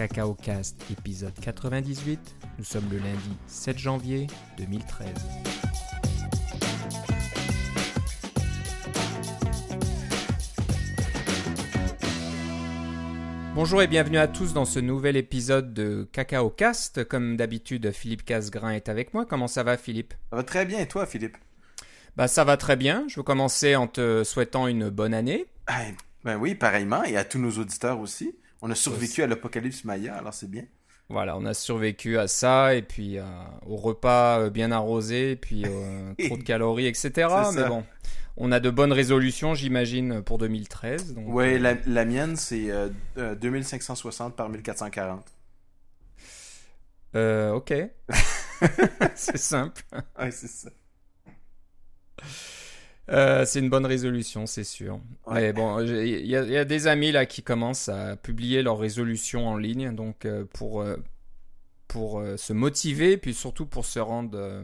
Cacao Cast épisode 98. Nous sommes le lundi 7 janvier 2013. Bonjour et bienvenue à tous dans ce nouvel épisode de Cacao Cast. Comme d'habitude, Philippe Casgrain est avec moi. Comment ça va, Philippe? Ça va très bien et toi, Philippe? Bah, ça va très bien. Je veux commencer en te souhaitant une bonne année. Ah, Ben oui, pareillement, et à tous nos auditeurs aussi. On a survécu à l'apocalypse Maya, alors c'est bien. Voilà, on a survécu à ça et puis euh, au repas euh, bien arrosé, et puis euh, trop de calories, etc. Mais bon, on a de bonnes résolutions, j'imagine, pour 2013. Donc, Ouais, euh, la, la mienne, c'est euh, euh, 2560 par 1440. euh, ok. c'est simple. Ouais, c'est ça. Euh, c'est une bonne résolution, c'est sûr. Ouais. Mais bon, il y, a- il y a des amis là qui commencent à publier leurs résolutions en ligne, donc euh, pour euh, pour se motiver, puis surtout pour se rendre,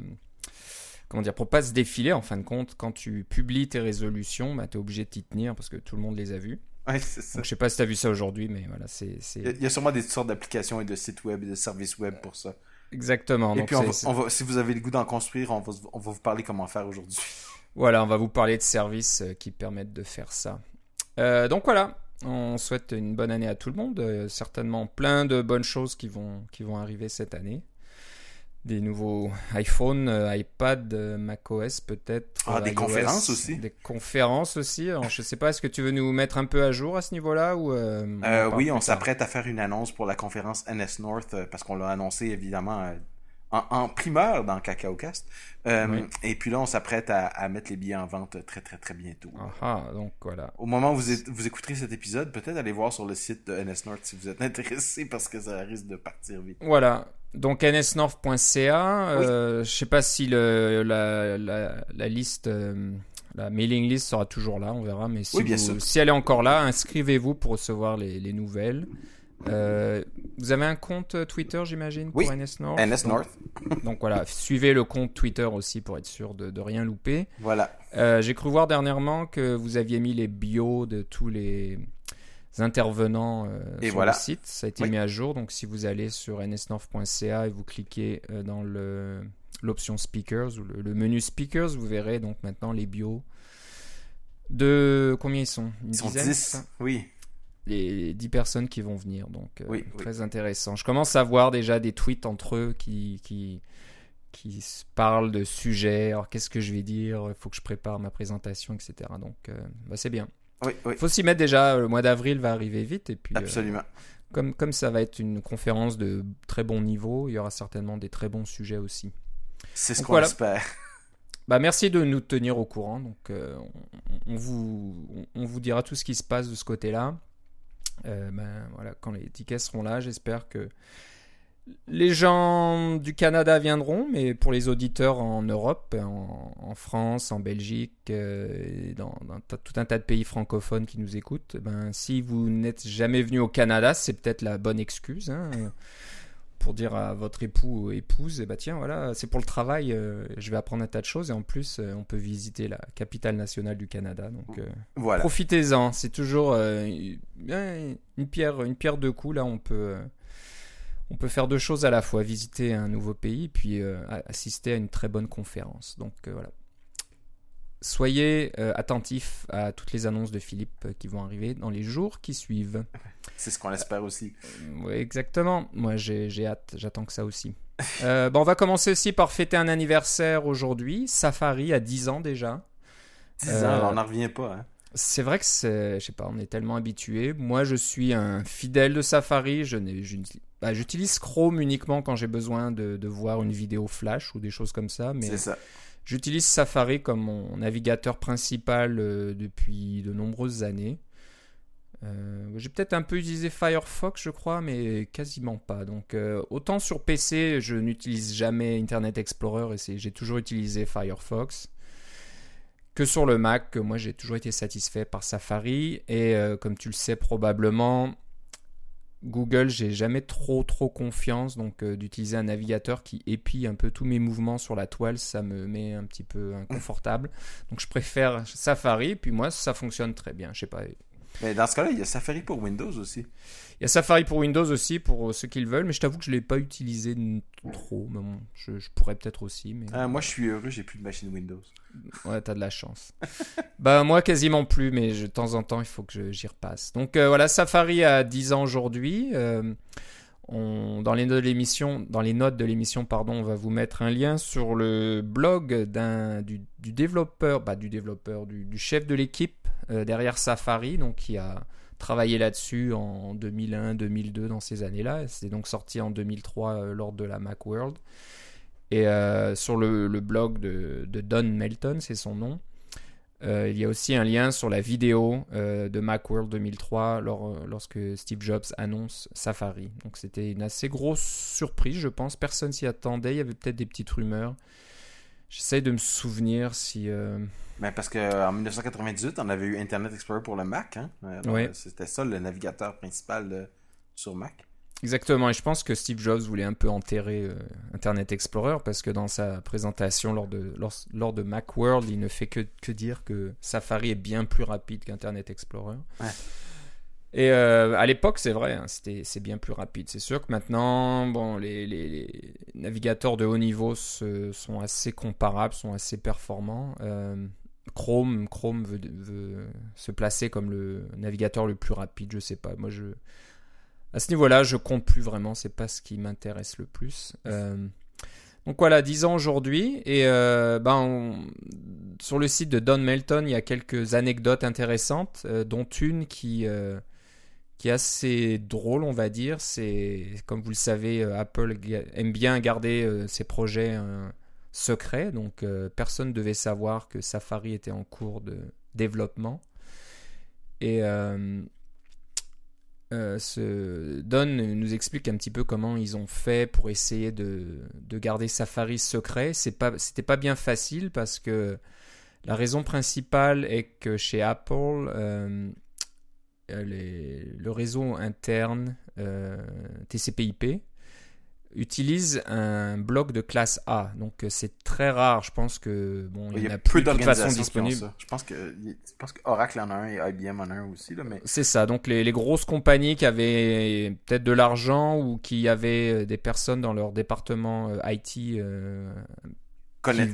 comment dire, pour pas se défiler. En fin de compte, quand tu publies tes résolutions, bah, tu es obligé de t'y tenir parce que tout le monde les a vues. Ouais, ça. Donc je sais pas si tu as vu ça aujourd'hui, mais voilà, c'est Il y a- sûrement des sortes d'applications et de sites web et de services web pour ça. exactement. et Donc puis, on c'est- va- c'est- on va- si vous avez le goût d'en construire, on va, on va vous parler comment faire aujourd'hui. Voilà, on va vous parler de services euh, qui permettent de faire ça. Euh, donc voilà, on souhaite une bonne année à tout le monde. Euh, certainement plein de bonnes choses qui vont, qui vont arriver cette année. Des nouveaux iPhone, iPad, macOS peut-être. Ah, des iOS, conférences aussi. Des conférences aussi. Alors, je sais pas, est-ce que tu veux nous mettre un peu à jour à ce niveau-là ou euh, Euh, oui, on s'apprête à faire une annonce pour la conférence NS North parce qu'on l'a annoncé évidemment en, en primeur dans Cacao Cast. Euh, Oui. Et puis là, on s'apprête à, à mettre les billets en vente très très très bientôt. Ah, ah, donc voilà. Au moment où vous, vous écouterez cet épisode, peut-être allez voir sur le site de NS North si vous êtes intéressé parce que ça risque de partir vite. Voilà. Donc nsnorth.ca, euh, je sais pas si le, la, la, la liste, euh, la mailing list sera toujours là, on verra. Mais si, Oui, bien vous- sûr. si elle est encore là, inscrivez-vous pour recevoir les, les nouvelles. Euh, vous avez un compte Twitter, j'imagine, pour NS donc, North, donc voilà, suivez le compte Twitter aussi pour être sûr de, de rien louper. voilà. Euh, J'ai cru voir dernièrement que vous aviez mis les bios de tous les intervenants euh, Et sur voilà. le site. Ça a été Oui. mis à jour. Donc, si vous allez sur nsnorth.ca et vous cliquez euh, dans le l'option speakers ou le, le menu speakers, vous verrez donc maintenant les bios de combien ils sont? Une Ils sont dizaine, 10. c'est ça? Oui, les 10 personnes qui vont venir. Donc, euh, oui. très intéressant. Je commence à voir déjà des tweets entre eux qui, qui, qui parlent de sujets. Alors, qu'est-ce que je vais dire? Il faut que je prépare ma présentation, etc. Donc, euh, bah, c'est bien. oui. Il faut s'y mettre déjà. Le mois d'avril va arriver vite. Et puis, euh, Absolument. comme, comme ça va être une conférence de très bon niveau, il y aura certainement des très bons sujets aussi. C'est ce qu'on voilà. espère. Bah, merci de nous tenir au courant. Donc, on, on vous, on vous dira tout ce qui se passe de ce côté-là. Euh, ben, voilà, quand les tickets seront là, j'espère que les gens du Canada viendront, mais pour les auditeurs en Europe, en, France, en Belgique, euh, dans, tout un tas de pays francophones qui nous écoutent, ben, si vous n'êtes jamais venu au Canada, c'est peut-être la bonne excuse. hein, pour dire à votre époux ou épouse, eh ben tiens, voilà, c'est pour le travail, euh, je vais apprendre un tas de choses et en plus, euh, on peut visiter la capitale nationale du Canada. Donc, euh, Voilà. profitez-en. C'est toujours une pierre, une pierre deux coups. Là, on peut, on peut faire deux choses à la fois visiter un nouveau pays, puis assister à une très bonne conférence. Donc voilà. Soyez attentifs à toutes les annonces de Philippe qui vont arriver dans les jours qui suivent. C'est ce qu'on espère aussi. Oui, exactement. Moi, j'ai hâte. J'attends que ça aussi. Euh, bon, on va commencer aussi par fêter un anniversaire aujourd'hui. Safari a 10 ans déjà. 10 Euh, ans, on n'en revient pas. Hein. C'est vrai que c'est, je sais pas, on est tellement habitué. Moi, je suis un fidèle de Safari. Je n'ai, je, bah, j'utilise Chrome uniquement quand j'ai besoin de, de voir une vidéo flash ou des choses comme ça. Mais C'est ça. j'utilise Safari comme mon navigateur principal euh, depuis de nombreuses années. Euh, j'ai peut-être un peu utilisé Firefox, je crois, mais quasiment pas. Donc, euh, autant sur PC, je n'utilise jamais Internet Explorer et j'ai toujours utilisé Firefox que sur le Mac, moi j'ai toujours été satisfait par Safari et euh, comme tu le sais probablement, Google, j'ai jamais trop trop confiance donc d'utiliser un navigateur qui épie un peu tous mes mouvements sur la toile, ça me met un petit peu inconfortable. Donc je préfère Safari puis moi ça fonctionne très bien. Je sais pas, Mais dans ce cas-là, il y a Safari pour Windows aussi. Il y a Safari pour Windows aussi, pour ceux qui le veulent, mais je t'avoue que je ne l'ai pas utilisé trop. Mais bon, je, pourrais peut-être aussi. Mais... Ah, moi, je suis heureux, j'ai plus de machine Windows. Ouais, t'as de la chance. bah, moi, quasiment plus, mais de temps en temps, il faut que j'y repasse. Donc euh, voilà, Safari a 10 ans aujourd'hui. Euh, dans les notes de l'émission, dans les notes de l'émission, pardon, on va vous mettre un lien sur le blog d'un du, développeur, bah, du développeur, du, chef de l'équipe euh, derrière Safari, donc qui a travaillé là-dessus en 2001, 2002 dans ces années-là. C'est donc sorti en 2003 euh, lors de la Macworld. Et euh, sur le, blog de, Don Melton, c'est son nom, euh, il y a aussi un lien sur la vidéo de Macworld 2003 lorsque Steve Jobs annonce Safari. Donc c'était une assez grosse surprise, je pense. Personne s'y attendait. Il y avait peut-être des petites rumeurs. J'essaie de me souvenir si. Ben parce qu'en 1998, on avait eu Internet Explorer pour le Mac. Hein? Oui. C'était ça le navigateur principal sur Mac. Exactement, et je pense que Steve Jobs voulait un peu enterrer euh, Internet Explorer parce que dans sa présentation lors de, lors, de Macworld, il ne fait que, que, dire que Safari est bien plus rapide qu'Internet Explorer. Ouais. Et euh, à l'époque, c'est vrai, hein, c'était, c'est bien plus rapide. C'est sûr que maintenant, bon, les, navigateurs de haut niveau sont assez comparables, sont assez performants. Euh, Chrome, Chrome veut, se placer comme le navigateur le plus rapide, je sais pas. Moi, à ce niveau-là, je compte plus vraiment. C'est pas ce qui m'intéresse le plus. Euh, donc voilà, 10 ans aujourd'hui. Et ben, sur le site de Don Melton, il y a quelques anecdotes intéressantes, dont une qui, qui est assez drôle, on va dire. C'est, comme vous le savez, Apple aime bien garder ses projets secret, donc euh, personne ne devait savoir que Safari était en cours de développement. Et euh, euh, ce Don nous explique un petit peu comment ils ont fait pour essayer de, garder Safari secret. C'est pas, c'était pas bien facile parce que la raison principale est que chez Apple, le réseau interne TCP/IP utilise un bloc de classe A. Donc euh, c'est très rare. Je pense que bon, il y, a, peu d'organisations disponibles. Je pense que je pense que Oracle en a un et IBM en a un aussi là, mais c'est ça. Donc les, les, grosses compagnies qui avaient peut-être de l'argent ou qui avaient euh, des personnes dans leur département euh,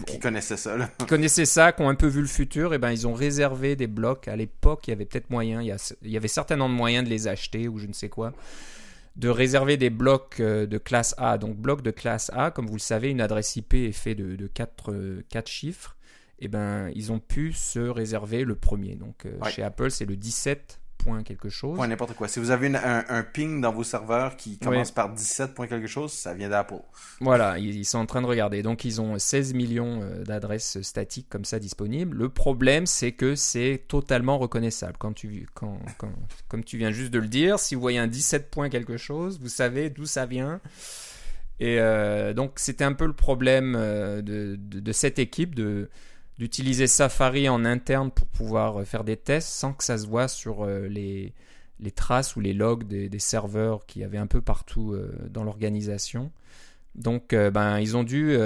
Qui, connaissaient ça, là. qui connaissaient ça, qui ont un peu vu le futur, et ben ils ont réservé des blocs. À l'époque, il y avait peut-être moyen, il y, il y avait certainement de moyens de les acheter ou je ne sais quoi de réserver des blocs euh, de classe A. Donc bloc de classe A, comme vous le savez, une adresse IP est fait de, de 4, euh, chiffres. Et eh ben, ils ont pu se réserver le premier. Donc euh, chez Apple, c'est le 17 point quelque chose. Point n'importe quoi. Si vous avez un, ping dans vos serveurs qui commence par 17 point quelque chose, ça vient d'Apple. Voilà, ils, sont en train de regarder. Donc ils ont 16 millions euh, d'adresses statiques comme ça disponibles. Le problème, c'est que c'est totalement reconnaissable. Quand tu, quand, comme tu viens juste de le dire, si vous voyez un 17 point quelque chose, vous savez d'où ça vient. Et euh, donc c'était un peu le problème euh, de, de cette équipe de d'utiliser Safari en interne pour pouvoir euh, faire des tests sans que ça se voit sur euh, les, traces ou les logs des, serveurs qui avaient un peu partout euh, dans l'organisation. Donc, ben, ils ont dû,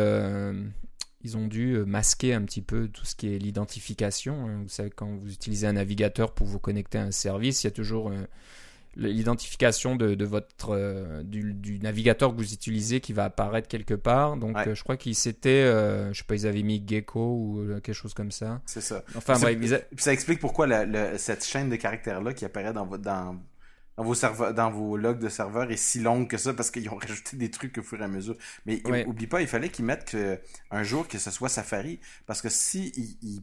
ils ont dû masquer un petit peu tout ce qui est l'identification. Hein. Vous savez, quand vous utilisez un navigateur pour vous connecter à un service, il y a toujours l'identification de, votre euh, du, navigateur que vous utilisez qui va apparaître quelque part. Donc euh, je crois qu'ils s'étaient, euh, je sais pas, ils avaient mis Gecko ou quelque chose comme ça. C'est ça. Enfin bref, ça explique pourquoi cette chaîne de caractères là qui apparaît dans dans dans vos serveurs, dans vos logs de serveurs est si longue que ça parce qu'ils ont rajouté des trucs au fur et à mesure. Mais oublie pas, il fallait qu'ils mettent que, un jour que ce soit Safari parce que si ils,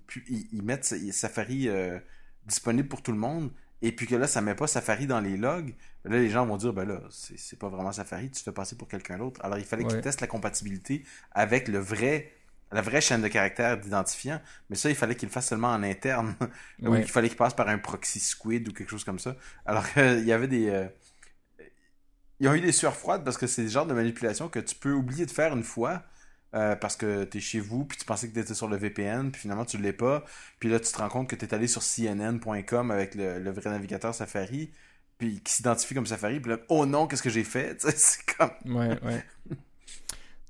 ils, mettent Safari disponible pour tout le monde, et puis que là, ça met pas Safari dans les logs, là, les gens vont dire, ben là, c'est pas vraiment Safari, tu te fais passer pour quelqu'un d'autre. Alors, il fallait qu'ils testent la compatibilité avec le vrai, la vraie chaîne de caractères d'identifiant, mais ça, il fallait qu'ils le fassent seulement en interne, ou il fallait qu'il passe par un proxy squid ou quelque chose comme ça. Alors, il y avait des... Euh, ils ont eu des sueurs froides parce que c'est le genre de manipulation que tu peux oublier de faire une fois, euh, parce que tu es chez vous, puis tu pensais que tu étais sur le VPN, puis finalement tu l'es pas. Puis là, tu te rends compte que tu es allé sur CNN.com avec le, vrai navigateur Safari, puis qui s'identifie comme Safari, puis là, oh non, qu'est-ce que j'ai fait? C'est comme. Ouais, ouais.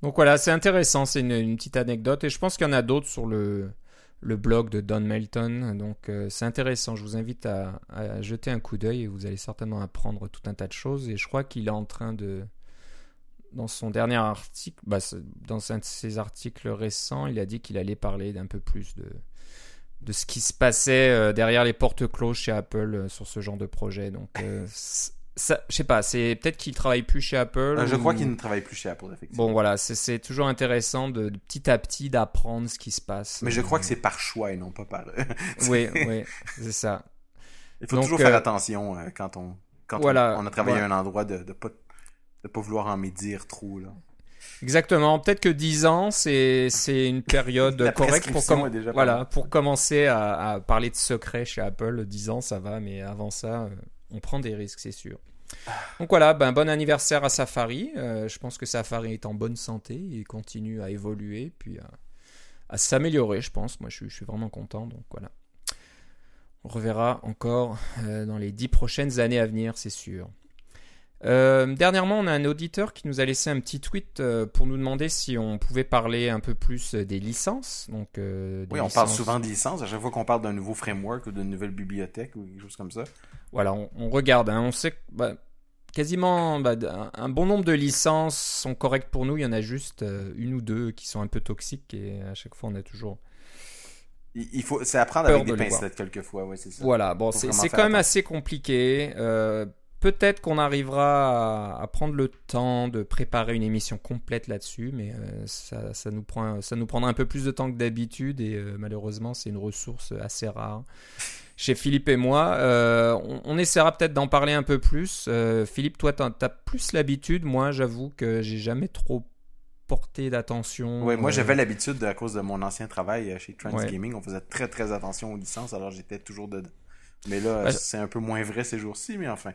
Donc voilà, c'est intéressant, c'est une, petite anecdote, et je pense qu'il y en a d'autres sur le, le blog de Don Melton. Donc c'est intéressant, je vous invite à, jeter un coup d'œil et vous allez certainement apprendre tout un tas de choses. Et je crois qu'il est en train de... Dans son dernier article, bah, dans un de ses articles récents, il a dit qu'il allait parler d'un peu plus de, de ce qui se passait derrière les portes closes chez Apple sur ce genre de projet. Donc ça, je sais pas, c'est peut-être qu'il travaille plus chez Apple. Euh, je crois qu'il ne travaille plus chez Apple, effectivement. Bon, voilà, c'est toujours intéressant de, petit à petit d'apprendre ce qui se passe. Mais je crois que c'est par choix et non pas par. oui, oui, c'est ça. Il faut toujours faire euh, attention euh, quand on quand on, a travaillé à un endroit de ne pas, de pas vouloir en médire trop là. Exactement. Peut-être que 10 ans, c'est une période correcte pour, voilà, pour commencer à, à, parler de secret chez Apple. 10 ans, ça va, mais avant ça, on prend des risques, c'est sûr. Donc voilà, ben, bon anniversaire à Safari. Euh, je pense que Safari est en bonne santé et continue à évoluer, puis à, s'améliorer, je pense. Moi, je, suis vraiment content. Donc voilà. On reverra encore euh, dans les dix prochaines années à venir, c'est sûr. Euh, dernièrement, on a un auditeur qui nous a laissé un petit tweet pour nous demander si on pouvait parler un peu plus des licences. Donc, oui, on parle souvent de licences. À chaque fois qu'on parle d'un nouveau framework ou d'une nouvelle bibliothèque ou quelque chose comme ça voilà, on, regarde. Hein. on sait que bah, quasiment bah, un bon nombre de licences sont correctes pour nous. Il y en a juste euh, une ou deux qui sont un peu toxiques et à chaque fois on a toujours. Il faut, c'est apprendre avec des pincettes quelquefois, ouais, c'est ça. Voilà, bon, c'est, quand même assez compliqué. Euh, peut-être qu'on arrivera à, prendre le temps de préparer une émission complète là-dessus, mais euh, ça, ça, nous prend, ça nous prendra un peu plus de temps que d'habitude et malheureusement c'est une ressource assez rare chez Philippe et moi. Euh, on, essaiera peut-être d'en parler un peu plus. Euh, Philippe, toi, tu as plus l'habitude? Moi, j'avoue que j'ai jamais trop porté d'attention. Oui, moi, euh, j'avais l'habitude à cause de mon ancien travail chez Trans Gaming. On faisait très, très attention aux licences, alors j'étais toujours dedans. Mais là, c'est un peu moins vrai ces jours-ci, mais enfin.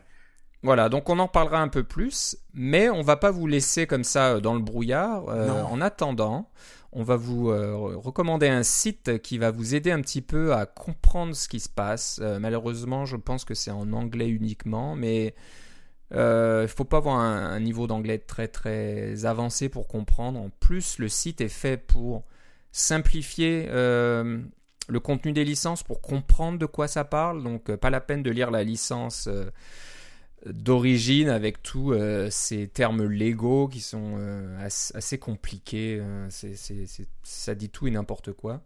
Voilà, donc on en parlera un peu plus, mais on va pas vous laisser comme ça dans le brouillard. en attendant, on va vous euh, recommander un site qui va vous aider un petit peu à comprendre ce qui se passe. Euh, malheureusement, je pense que c'est en anglais uniquement, mais euh, il ne faut pas avoir un, niveau d'anglais très très avancé pour comprendre. En plus, le site est fait pour simplifier le contenu des licences, pour comprendre de quoi ça parle. Donc, pas la peine de lire la licence d'origine avec tous euh, ces termes légaux qui sont euh, assez, compliqués. Euh, ça dit tout et n'importe quoi.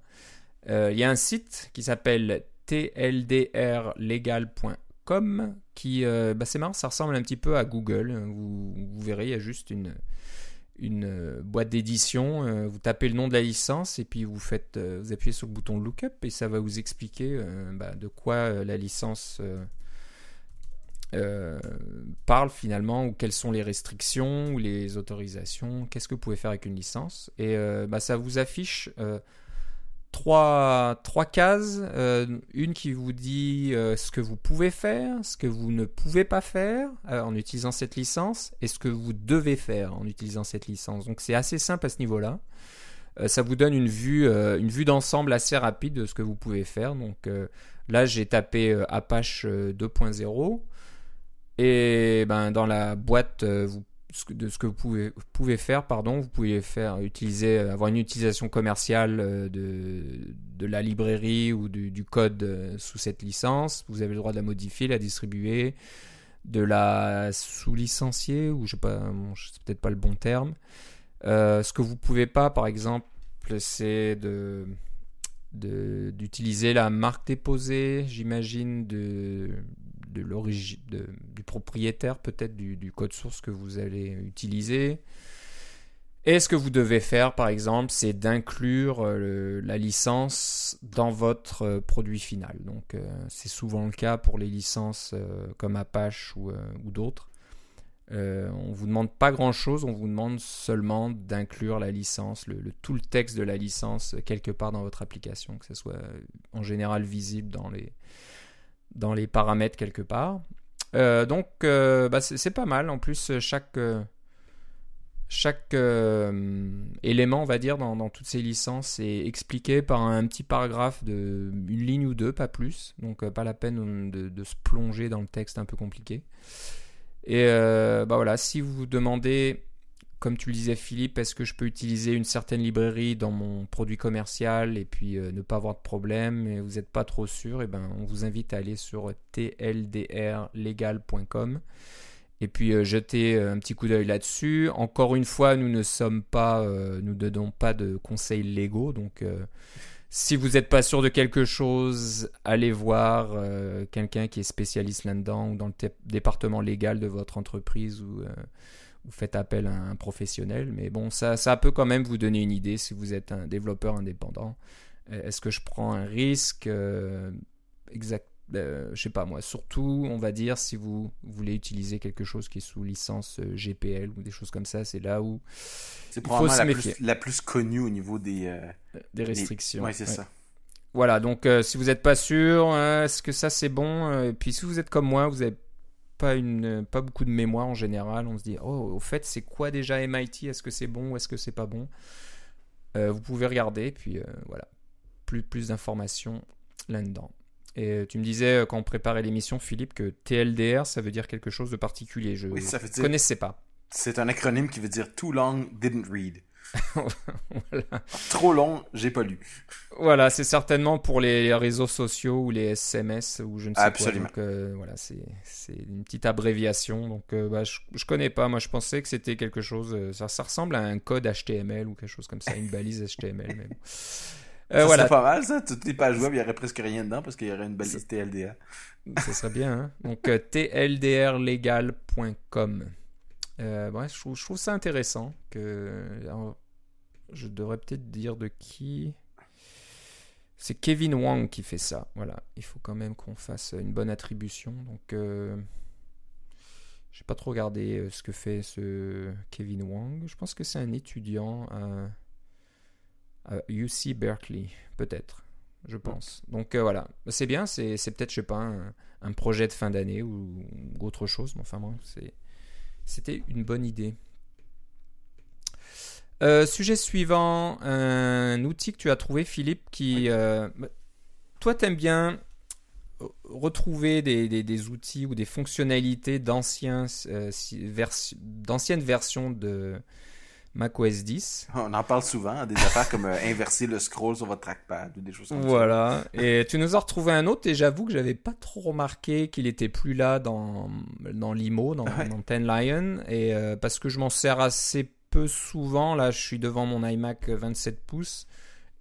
Il y a un site qui s'appelle tldrlegal.com qui, bah c'est marrant, ça ressemble un petit peu à Google. Vous, verrez, il y a juste une, boîte d'édition. vous tapez le nom de la licence et puis vous faites, vous appuyez sur le bouton lookup et ça va vous expliquer bah, de quoi la licence euh, parle finalement ou quelles sont les restrictions ou les autorisations, qu'est-ce que vous pouvez faire avec une licence. Et euh, bah, ça vous affiche euh, trois, cases, une qui vous dit ce que vous pouvez faire, ce que vous ne pouvez pas faire en utilisant cette licence et ce que vous devez faire en utilisant cette licence. Donc c'est assez simple à ce niveau-là. ça vous donne une vue, une vue d'ensemble assez rapide de ce que vous pouvez faire. Donc là, j'ai tapé Apache 2.0. Et ben, dans la boîte euh, de ce que vous pouvez, faire, pardon, vous pouvez faire utiliser, avoir une utilisation commerciale euh, de, la librairie ou du, code euh, sous cette licence. Vous avez le droit de la modifier, la distribuer, de la sous-licencier, ou je sais pas, c'est peut-être pas le bon terme. ce que vous pouvez pas, par exemple, c'est d'utiliser la marque déposée, j'imagine, de, de l'origine du propriétaire peut-être du, code source que vous allez utiliser. Et ce que vous devez faire, par exemple, c'est d'inclure euh, la licence dans votre euh, produit final. Donc, euh, c'est souvent le cas pour les licences comme Apache ou, d'autres. on vous demande pas grand-chose, on vous demande seulement d'inclure la licence, le, tout le texte de la licence quelque part dans votre application, que ce soit en général visible dans les, dans les paramètres quelque part. Euh, donc, euh, bah, c'est pas mal. En plus, chaque, euh, chaque élément, on va dire, dans, toutes ces licences est expliqué par un petit paragraphe de une ligne ou deux, pas plus. Donc, pas la peine de, se plonger dans le texte un peu compliqué. Et bah voilà, si vous vous demandez comme tu le disais Philippe, est-ce que je peux utiliser une certaine librairie dans mon produit commercial et puis ne pas avoir de problème et vous n'êtes pas trop sûr, et eh ben, on vous invite à aller sur tldrlegal.com et puis euh, jeter euh, un petit coup d'œil là-dessus. Encore une fois, nous ne sommes pas, euh, nous ne donnons pas de conseils légaux, donc si vous n'êtes pas sûr de quelque chose, allez voir quelqu'un qui est spécialiste là-dedans ou dans le département légal de votre entreprise ou vous faites appel à un professionnel. Mais bon, ça, ça peut quand même vous donner une idée si vous êtes un développeur indépendant. Est-ce que je prends un risque exact euh, je sais pas moi, surtout on va dire si vous voulez utiliser quelque chose qui est sous licence euh, GPL ou des choses comme ça, c'est là où c'est probablement la plus, la plus, connue au niveau des, euh, des restrictions. Oui, c'est ça. Voilà, donc si vous n'êtes pas sûr, est-ce que ça c'est bon Et puis si vous êtes comme moi, vous n'avez pas, une, pas beaucoup de mémoire en général, on se dit, oh, au fait, c'est quoi déjà MIT Est-ce que c'est bon ou est-ce que c'est pas bon? Vous pouvez regarder, puis voilà, plus, plus d'informations là-dedans. Et euh, tu me disais euh, quand on préparait l'émission, Philippe, que TLDR, ça veut dire quelque chose de particulier. Je ne connaissais pas. C'est un acronyme qui veut dire Too Long Didn't Read. Trop long, j'ai pas lu. Voilà, c'est certainement pour les réseaux sociaux ou les SMS ou je ne sais Absolument. quoi. Donc, euh, voilà, c'est une petite abréviation. Donc bah, je, je connais pas. Moi, je pensais que c'était quelque chose. Ça, ça ressemble à un code HTML ou quelque chose comme ça, une balise HTML. Bon. Euh, ça pas mal, ça. Toutes les pages web, il n'y aurait presque rien dedans parce qu'il y aurait une belle liste TLDR. Ça serait bien, hein? Donc, euh, tldrlegal.com. Euh, je, trouve, je, trouve, ça intéressant. que Je devrais peut-être dire de qui. C'est Kevin Wang qui fait ça. Voilà. Il faut quand même qu'on fasse une bonne attribution. Donc, euh, je n'ai pas trop regardé ce que fait ce Kevin Wang. Je pense que c'est un étudiant. UC Berkeley, peut-être, je pense. Donc euh, voilà, c'est bien, c'est peut-être, je sais pas, un, projet de fin d'année ou, autre chose, mais enfin, moi, c'était une bonne idée. Euh, sujet suivant, un outil que tu as trouvé, Philippe, qui. Euh, bah, toi, t'aimes bien retrouver des, des, outils ou des fonctionnalités d'anciennes versions de, macOS 10. On en parle souvent, des affaires comme euh, inverser le scroll sur votre trackpad ou des choses comme ça. Voilà. Et tu nous as retrouvé un autre et j'avoue que j'avais pas trop remarqué qu'il était plus là dans, dans l'IMO, dans, Ten Lion. Et euh, parce que je m'en sers assez peu souvent. Là, je suis devant mon iMac 27 pouces.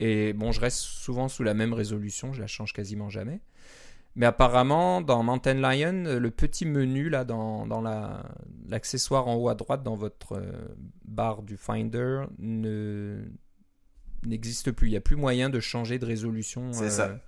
Et bon, je reste souvent sous la même résolution, je la change quasiment jamais. Mais apparemment, dans Mountain Lion, le petit menu là dans, dans l'accessoire en haut à droite dans votre euh, barre du Finder ne n'existe plus. Il n'y a plus moyen de changer de résolution. C'est ça.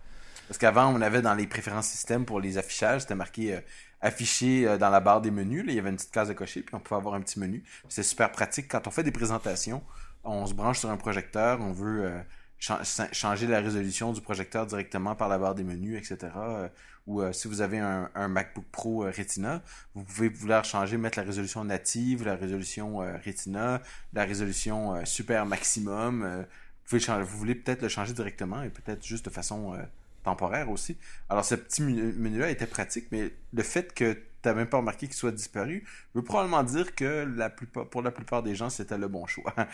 Euh, Parce qu'avant, on avait dans les préférences système pour les affichages, c'était marqué euh, affiché dans la barre des menus. Là, il y avait une petite case à cocher, puis on pouvait avoir un petit menu. C'est super pratique. Quand on fait des présentations, on se branche sur un projecteur, on veut changer la résolution du projecteur directement par la barre des menus, etc. Euh, ou euh, si vous avez un, MacBook Pro euh, Retina, vous pouvez vouloir changer, mettre la résolution native, la résolution Retina, la résolution super maximum. vous voulez peut-être le changer directement et peut-être juste de façon temporaire aussi. Alors ce petit menu-là était pratique, mais le fait que tu n'as même pas remarqué qu'il soit disparu veut probablement dire que la plupart, pour la plupart des gens, c'était le bon choix.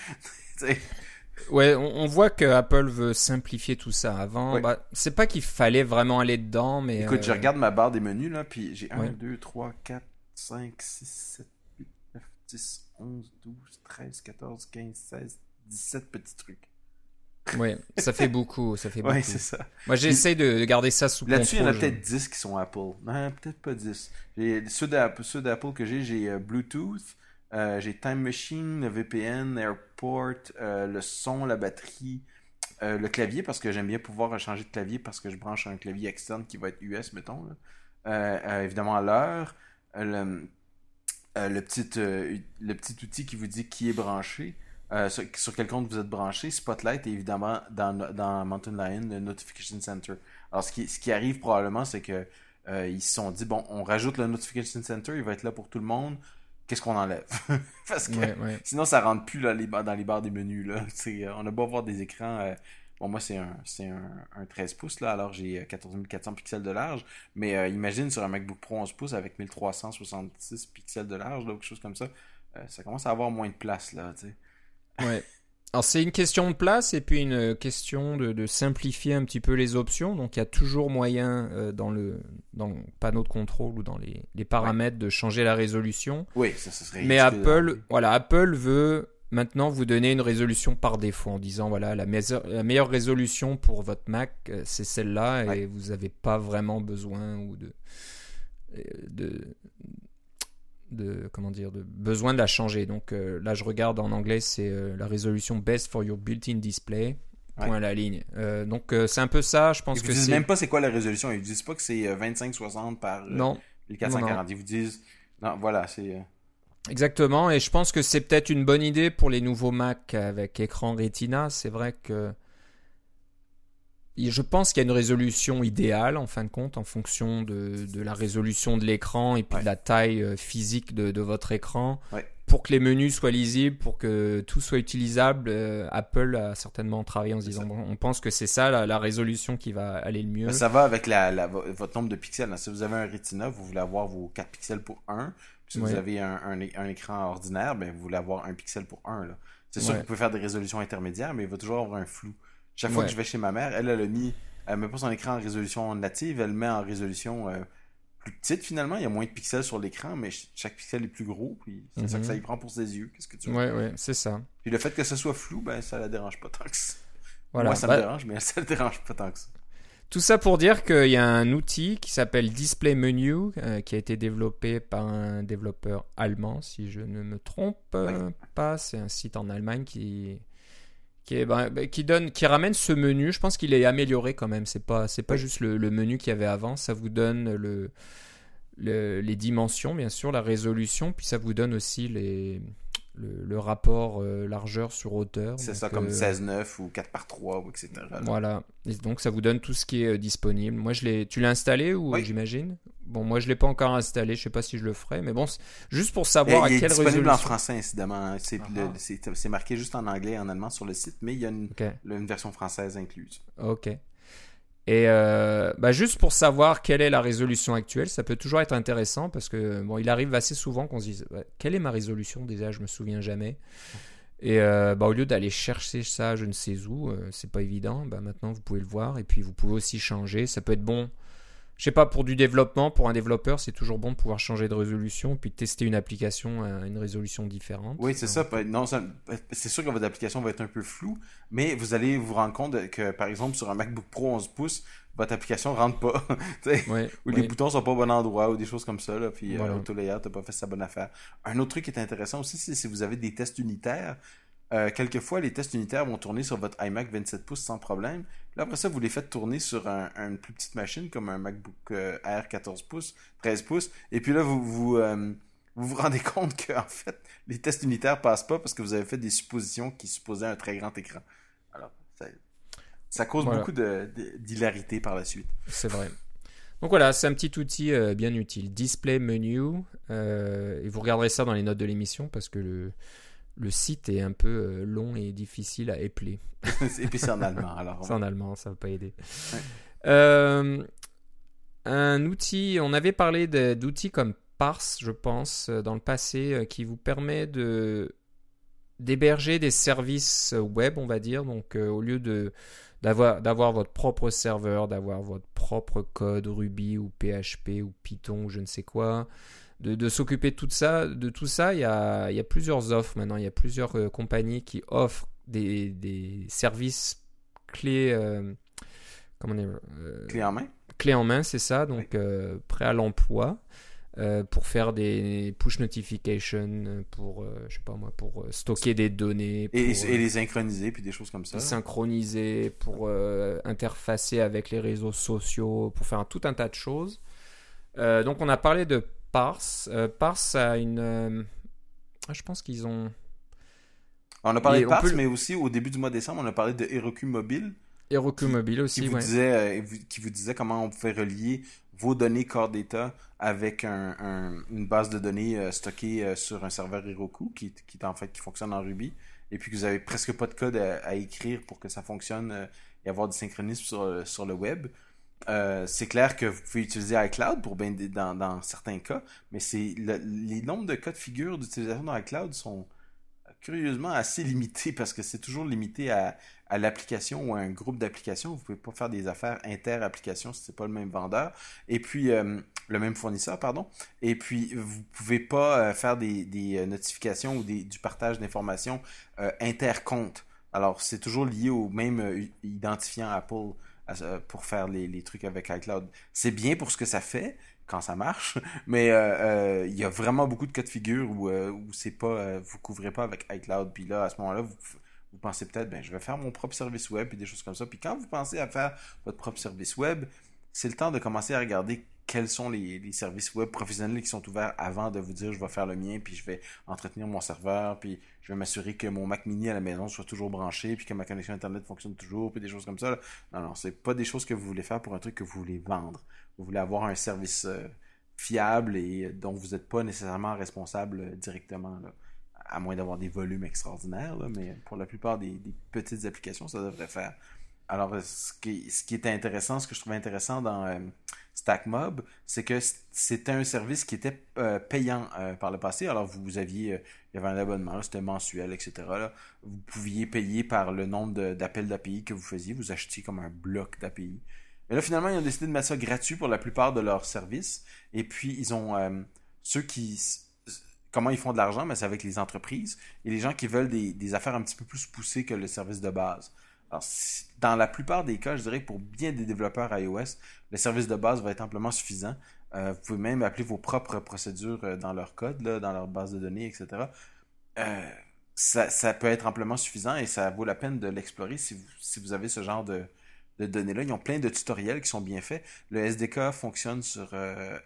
Ouais, on, voit que Apple veut simplifier tout ça. Avant, bah, c'est pas qu'il fallait vraiment aller dedans, mais. Écoute, je euh, regarde ma barre des menus, là, puis j'ai 1, 2, 3, 4, 5, 6, 7, 8, 9, 10, 11, 12, 13, 14, 15, 16, 17 petits trucs. Oui, ça fait beaucoup, ça fait beaucoup. Oui, c'est ça. Moi, j'essaie de garder ça sous Là-dessus, il y en a peut-être 10 qui sont Apple. Non, peut-être pas 10. Ceux d'Apple que j'ai, j'ai euh, Bluetooth, euh, j'ai Time Machine, le VPN, Airport, euh, le son, la batterie, euh, le clavier, parce que j'aime bien pouvoir changer de clavier parce que je branche un clavier externe qui va être US, mettons. évidemment, l'heure. Le, le, petit, le petit outil qui vous dit qui est branché. Sur, quel compte vous êtes branché? Spotlight et évidemment dans, dans Mountain Lion, le Notification Center. Alors, ce qui, ce qui arrive probablement, c'est que ils se sont dit, bon, on rajoute le Notification Center, il va être là pour tout le monde qu'est-ce qu'on enlève? Parce que sinon, ça rentre plus là, les, dans les barres des menus. Là. Euh, on a beau voir des écrans. Euh, bon, moi, c'est un, un, 13 pouces, là, alors j'ai 14400 euh, pixels de large. Mais imagine sur un MacBook Pro 11 pouces avec 1366 pixels de large, là, quelque chose comme ça. ça commence à avoir moins de place, là, tu sais. Ouais. Alors c'est une question de place et puis une question de, simplifier un petit peu les options. Donc il y a toujours moyen euh, dans le dans panneau de contrôle ou dans les, paramètres de changer la résolution. Oui, ça, serait. Mais Apple, voilà, Apple veut maintenant vous donner une résolution par défaut en disant voilà la, la meilleure résolution pour votre Mac euh, c'est celle-là et vous n'avez pas vraiment besoin ou de, euh, de de comment dire de besoin de la changer. Donc euh, là, je regarde en anglais, c'est euh, la résolution best for your built-in display. Point à la ligne. Euh, donc c'est un peu ça, je pense ils que disent même pas c'est quoi la résolution. Ils disent pas que c'est 2560 par non. 1440. Ils vous disent non, voilà, c'est Exactement, et je pense que c'est peut-être une bonne idée pour les nouveaux Mac avec écran Retina. C'est vrai que je pense qu'il y a une résolution idéale en fin de compte en fonction de, la résolution de l'écran et puis de la taille euh, physique de, votre écran. Pour que les menus soient lisibles, pour que tout soit utilisable, euh, Apple a certainement travaillé en se disant on pense que c'est ça la, résolution qui va aller le mieux. Ça va avec la, votre nombre de pixels. Si vous avez un Retina, vous voulez avoir vos 4 pixels pour 1. Si vous avez un, écran ordinaire, ben, vous voulez avoir un pixel pour 1. C'est sûr que vous pouvez faire des résolutions intermédiaires, mais il va toujours avoir un flou. Chaque fois que je vais chez ma mère, elle, elle a mis, elle met pas son écran en résolution native, elle le met en résolution euh, plus petite finalement. Il y a moins de pixels sur l'écran, mais chaque pixel est plus gros, puis c'est ça que ça mhm. y prend pour ses yeux. Qu'est-ce que tu veux? Ouais, ouais, c'est ça. Puis le fait que ce soit flou, ben ça la dérange pas tant que ça. Voilà. Moi, ça me bah dérange, mais ça dérange pas tant que ça. Tout ça pour dire qu'il y a un outil qui s'appelle Display Menu, euh, qui a été développé par un développeur allemand, si je ne me trompe pas. C'est un site en Allemagne qui qui, ben, ben, qui, donne, qui ramène ce menu. Je pense qu'il est amélioré quand même. C'est pas, c'est pas juste le, menu qu'il y avait avant. Ça vous donne le, les dimensions, bien sûr, la résolution, puis ça vous donne aussi les, le, rapport euh, largeur sur hauteur. C'est ça, comme 16-9 euh, ou 4 par 3 ou etc. Voilà. donc ça vous donne tout ce qui est euh, disponible. Moi, je l'ai. Tu l'as installé ou j'imagine? Bon, moi, je l'ai pas encore installé. Je sais pas si je le ferai, mais bon, juste pour savoir à quelle résolution. Il est disponible en français, incidemment. C'est marqué juste en anglais et en allemand sur le site, mais il y a une, une version française incluse. Ok. Et euh, bah juste pour savoir quelle est la résolution actuelle, ça peut toujours être intéressant parce que bon, il arrive assez souvent qu'on se dise quelle est ma résolution déjà, je me souviens jamais. Et euh, bah, au lieu d'aller chercher ça, je ne sais où, euh, c'est pas évident. Bah, maintenant vous pouvez le voir et puis vous pouvez aussi changer. Ça peut être bon je sais pas, pour du développement, pour un développeur, c'est toujours bon de pouvoir changer de résolution puis tester une application à une résolution différente. Oui, c'est ça. Non, c'est sûr que votre application va être un peu floue, mais vous allez vous rendre compte que, par exemple, sur un MacBook Pro 11 pouces, votre application rentre pas. ou les boutons sont pas au bon endroit ou des choses comme ça. Là, puis euh, Auto Layout n'a pas fait sa bonne affaire. Un autre truc qui est intéressant aussi, c'est si vous avez des tests unitaires. Euh, quelquefois, les tests unitaires vont tourner sur votre iMac 27 pouces sans problème. Là, après ça, vous les faites tourner sur un, une plus petite machine comme un MacBook euh, Air 14 pouces, 13 pouces. Et puis là, vous vous, euh, vous, vous rendez compte que en fait, les tests unitaires passent pas parce que vous avez fait des suppositions qui supposaient un très grand écran. Alors, ça, ça cause beaucoup d'hilarité de, par la suite. C'est vrai. Donc voilà, c'est un petit outil bien utile. Display menu. et vous regarderez ça dans les notes de l'émission parce que le le site est un peu euh, long et difficile à épeler. et puis c'est en allemand alors. C'est en allemand, ça va pas aider. Euh, un outil, on avait parlé d'outils comme Parse, je pense, euh, dans le passé, qui vous permet de d'héberger des services web, on va dire. Donc au lieu de d'avoir d'avoir votre propre serveur, d'avoir votre propre code Ruby ou PHP ou Python ou je ne sais quoi, de, s'occuper de tout ça. De tout ça, il y a, il y a plusieurs offres maintenant. Il y a plusieurs euh, compagnies qui offrent des, des services clés. Euh, comment dire euh, Clés en main. Clés en main, c'est ça. Donc prêt à l'emploi. pour faire des push notifications, pour, je sais pas moi, pour stocker des données. et, les synchroniser, puis des choses comme ça. Synchroniser, pour interfacer avec les réseaux sociaux, pour faire tout un tas de choses. donc on a parlé de Parse. Euh, Parse a une. Euh, ah, je pense qu'ils ont. On a parlé de Parse, mais aussi au début du mois de décembre, on a parlé de Heroku Mobile. Heroku Mobile aussi, qui vous, disait, euh, qui vous disait comment on pouvait relier vos données Core Data avec une base de données stockée sur un serveur Heroku qui, qui, en fait qui fonctionne en Ruby et puis que vous avez presque pas de code à, écrire pour que ça fonctionne et avoir du synchronisme sur, sur le web. Euh, c'est clair que vous pouvez utiliser iCloud pour dans, certains cas, mais c'est les nombres de cas de figure d'utilisation dans iCloud sont curieusement assez limités parce que c'est toujours limité à, l'application ou à un groupe d'applications. Vous pouvez pas faire des affaires inter-applications si c'est pas le même vendeur. Et puis, euh, le même fournisseur, pardon. Et puis, vous pouvez pas euh, faire des, notifications ou du partage d'informations inter-compte. Alors, c'est toujours lié au même identifiant Apple. Euh, pour faire les, trucs avec iCloud. C'est bien pour ce que ça fait quand ça marche, mais euh, euh, il y a vraiment beaucoup de cas de figure où, où c'est pas, vous couvrez pas avec iCloud. Puis là, à ce moment-là, vous, vous pensez peut-être, ben, je vais faire mon propre service web et des choses comme ça. Puis quand vous pensez à faire votre propre service web, c'est le temps de commencer à regarder quels sont les, services web professionnels qui sont ouverts avant de vous dire je vais faire le mien, puis je vais entretenir mon serveur, puis je vais m'assurer que mon Mac mini à la maison soit toujours branché, puis que ma connexion Internet fonctionne toujours, puis des choses comme ça. Non, non, c'est pas des choses que vous voulez faire pour un truc que vous voulez vendre. Vous voulez avoir un service euh, fiable et dont vous n'êtes pas nécessairement responsable euh, directement. à moins d'avoir des volumes extraordinaires, mais pour la plupart des, petites applications, ça devrait faire. Alors, ce qui, ce qui était intéressant, ce que je trouvais intéressant dans euh, StackMob, c'est que c'était un service qui était euh, payant euh, par le passé. Alors, vous, aviez, il y avait un abonnement, c'était mensuel, etc. Vous pouviez payer par le nombre d'appels d'API que vous faisiez. Vous achetiez comme un bloc d'API. Mais là, finalement, ils ont décidé de mettre ça gratuit pour la plupart de leurs services. Et puis, ils ont ceux qui comment ils font de l'argent, mais c'est avec les entreprises et les gens qui veulent des, affaires un petit peu plus poussées que le service de base. Alors, dans la plupart des cas, je dirais que pour bien des développeurs iOS, le service de base va être amplement suffisant. Euh, vous pouvez même appeler vos propres procédures euh, dans leur code, dans leur base de données, etc. Euh, ça, peut être amplement suffisant et ça vaut la peine de l'explorer si vous, si vous avez ce genre de, données-là. Ils ont plein de tutoriels qui sont bien faits. Le SDK fonctionne sur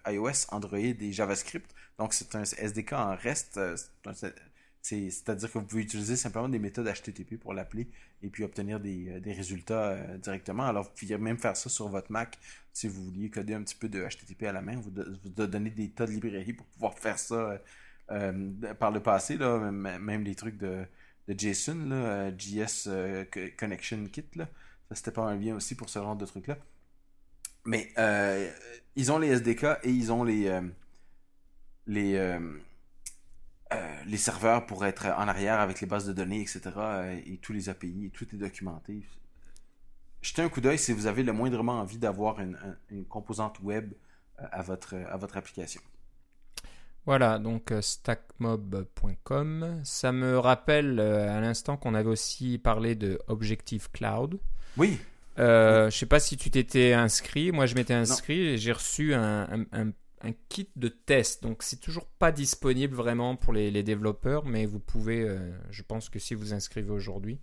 iOS, Android et JavaScript. Donc, c'est un SDK en REST. C'est-à-dire que vous pouvez utiliser simplement des méthodes HTTP pour l'appeler et puis obtenir des, euh, résultats euh, directement. Alors, vous pouvez même faire ça sur votre Mac si vous vouliez coder un petit peu de HTTP à la main. Vous, vous donner des tas de librairies pour pouvoir faire ça euh, par le passé, là, même les trucs de, JSON, là, JS Connection Kit. Là. Ça, c'était pas un bien aussi pour ce genre de trucs-là. Mais ils ont les SDK et ils ont les. les euh, les serveurs pour être en arrière avec les bases de données, etc. Euh, et tous les API, tout est documenté. Jetez un coup d'œil si vous avez le moindrement envie d'avoir une, composante web euh, à votre, à votre application. Voilà, donc stackmob.com. Ça me rappelle à l'instant qu'on avait aussi parlé de Objective Cloud. Oui. Je ne sais pas si tu t'étais inscrit. Moi, je m'étais inscrit et j'ai reçu un, un, un kit de test. Donc c'est toujours pas disponible vraiment pour les, développeurs, mais vous pouvez, euh, je pense que si vous inscrivez aujourd'hui,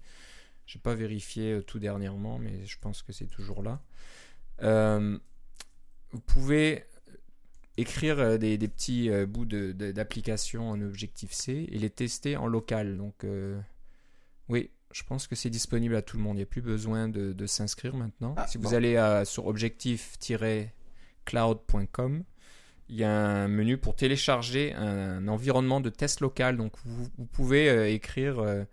je n'ai pas vérifié euh, tout dernièrement, mais je pense que c'est toujours là. Euh, vous pouvez écrire des, petits bouts d'application en Objective-C et les tester en local. Donc oui, je pense que c'est disponible à tout le monde. Il n'y a plus besoin de, s'inscrire maintenant. Ah, si vous allez sur objectif-cloud.com, il y a un menu pour télécharger un, environnement de test local. Donc vous, pouvez euh, écrire euh,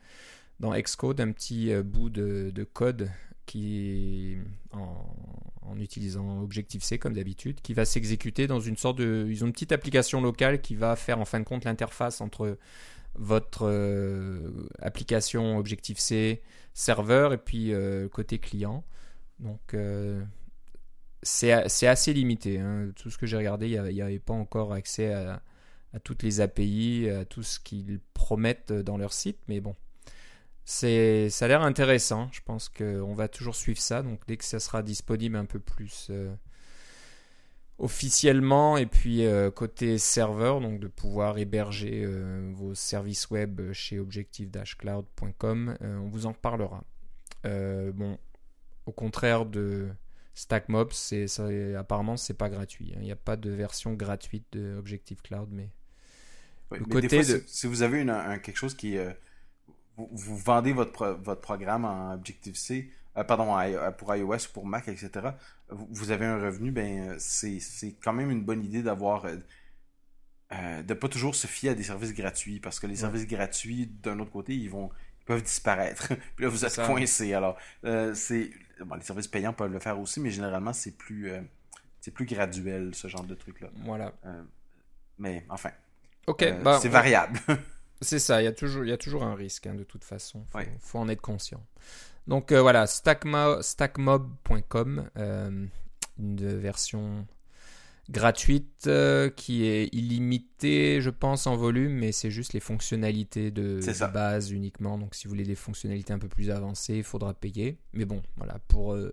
dans Xcode un petit euh, bout de, code qui en, utilisant Objective-C comme d'habitude, qui va s'exécuter dans une sorte de... Ils ont une petite application locale qui va faire en fin de compte l'interface entre votre application Objective-C serveur et puis côté client. Donc c'est assez limité. Hein. Tout ce que j'ai regardé, il n'y avait pas encore accès à, toutes les API, à tout ce qu'ils promettent dans leur site. Mais bon, ça a l'air intéressant. Je pense qu'on va toujours suivre ça. Donc dès que ça sera disponible un peu plus euh, officiellement, et puis euh, côté serveur, donc de pouvoir héberger euh, vos services web chez objective-cloud.com, on vous en parlera. bon, au contraire de StackMob, c'est apparemment c'est pas gratuit. Hein. Il n'y a pas de version gratuite de Objective Cloud, mais côté de... si, vous avez une, un, quelque chose qui euh, vous, vendez votre votre programme en Objective C, euh, pardon euh, pour iOS ou pour Mac, etc. Vous, avez un revenu, ben c'est quand même une bonne idée d'avoir de pas toujours se fier à des services gratuits parce que les services gratuits d'un autre côté ils vont peuvent disparaître. puis là, vous êtes coincé. Alors, c'est bon, les services payants peuvent le faire aussi, mais généralement, c'est plus, c'est plus graduel, ce genre de truc-là. Voilà. mais enfin. Ok, bah, c'est variable. c'est ça, il y, a toujours, il y a toujours un risque, hein, de toute façon. Il faut, en être conscient. Donc voilà, stackmob.com, une version gratuite euh, qui est illimitée, je pense, en volume, mais c'est juste les fonctionnalités de, base uniquement. Donc, si vous voulez des fonctionnalités un peu plus avancées, il faudra payer. Mais bon, voilà, pour euh,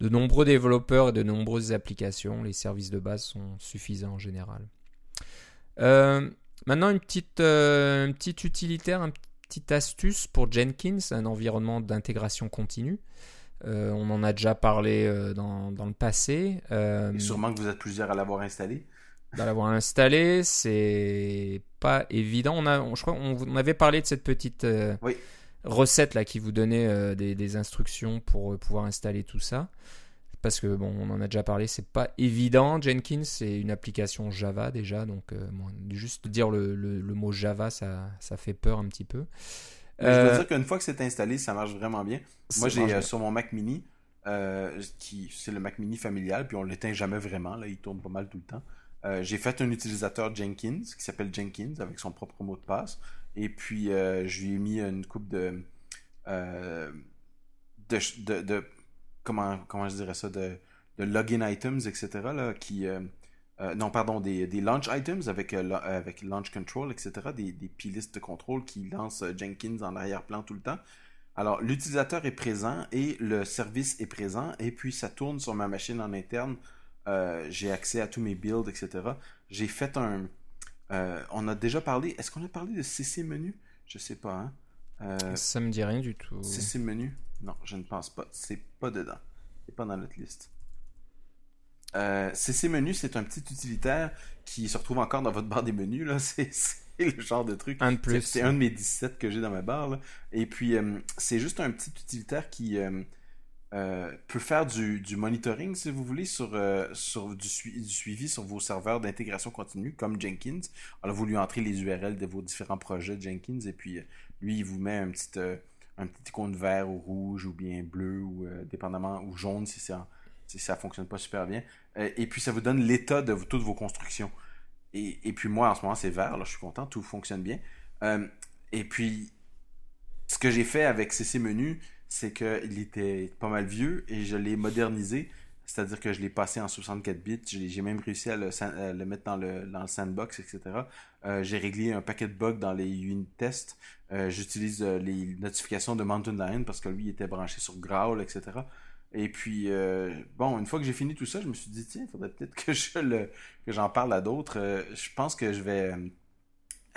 de nombreux développeurs et de nombreuses applications, les services de base sont suffisants en général. Euh, maintenant, une petite, une petite utilitaire, une petite astuce pour Jenkins, un environnement d'intégration continue. Euh, on en a déjà parlé euh, dans, le passé. Euh, sûrement que vous êtes plusieurs à l'avoir installé. À l'avoir installé, c'est pas évident. On a, je crois, on, avait parlé de cette petite recette là qui vous donnait des, instructions pour pouvoir installer tout ça. Parce que bon, on en a déjà parlé, c'est pas évident. Jenkins, c'est une application Java déjà, donc juste dire le, mot Java, ça, ça fait peur un petit peu. Je dois dire qu'une fois que c'est installé, ça marche vraiment bien. Moi, j'ai euh, sur mon Mac Mini, euh, qui c'est le Mac Mini familial, puis on l'éteint jamais vraiment, là, il tourne pas mal tout le temps. Euh, j'ai fait un utilisateur Jenkins qui s'appelle Jenkins avec son propre mot de passe. Et puis, je lui ai mis une coupe de, de, de, comment, comment je dirais ça, de, de login items, etc. Là, qui, non, pardon, des, des, launch items avec, avec launch control, etc. Des, des listes de contrôle qui lancent Jenkins en arrière-plan tout le temps. Alors, l'utilisateur est présent et le service est présent, et puis ça tourne sur ma machine en interne. Euh, j'ai accès à tous mes builds, etc. J'ai fait un. Euh, on a déjà parlé. Est-ce qu'on a parlé de CC menu? Je sais pas. Hein? Euh, ça me dit rien du tout. CC menu? Non, je ne pense pas. C'est pas dedans. C'est pas dans notre liste. CC menu, c'est un petit utilitaire qui se retrouve encore dans votre barre des menus. Là. C'est le genre de truc. Un de plus. C'est un de mes 17 que j'ai dans ma barre. Et puis, euh, c'est juste un petit utilitaire qui euh, euh, peut faire du, monitoring, si vous voulez, sur, sur du, suivi sur vos serveurs d'intégration continue, comme Jenkins. Alors, vous lui entrez les URL de vos différents projets Jenkins, et puis lui, il vous met un petit, un petit icône vert ou rouge, ou bien bleu, ou dépendamment, ou jaune si ça si ça fonctionne pas super bien. et puis, ça vous donne l'état de toutes vos constructions. Et, puis moi, en ce moment, c'est vert. Là, je suis content, tout fonctionne bien. Euh, et puis, ce que j'ai fait avec CC Menu, c'est qu'il était pas mal vieux et je l'ai modernisé. C'est-à-dire que je l'ai passé en 64 bits. J'ai même réussi à le, mettre dans le, dans le, sandbox, etc. Euh, j'ai réglé un paquet de bugs dans les unit tests. Euh, j'utilise les notifications de Mountain Lion parce que lui il était branché sur Growl, etc. Et puis, euh, bon, une fois que j'ai fini tout ça, je me suis dit, tiens, il faudrait peut-être que je le, que j'en parle à d'autres. Euh, je pense que je vais, euh,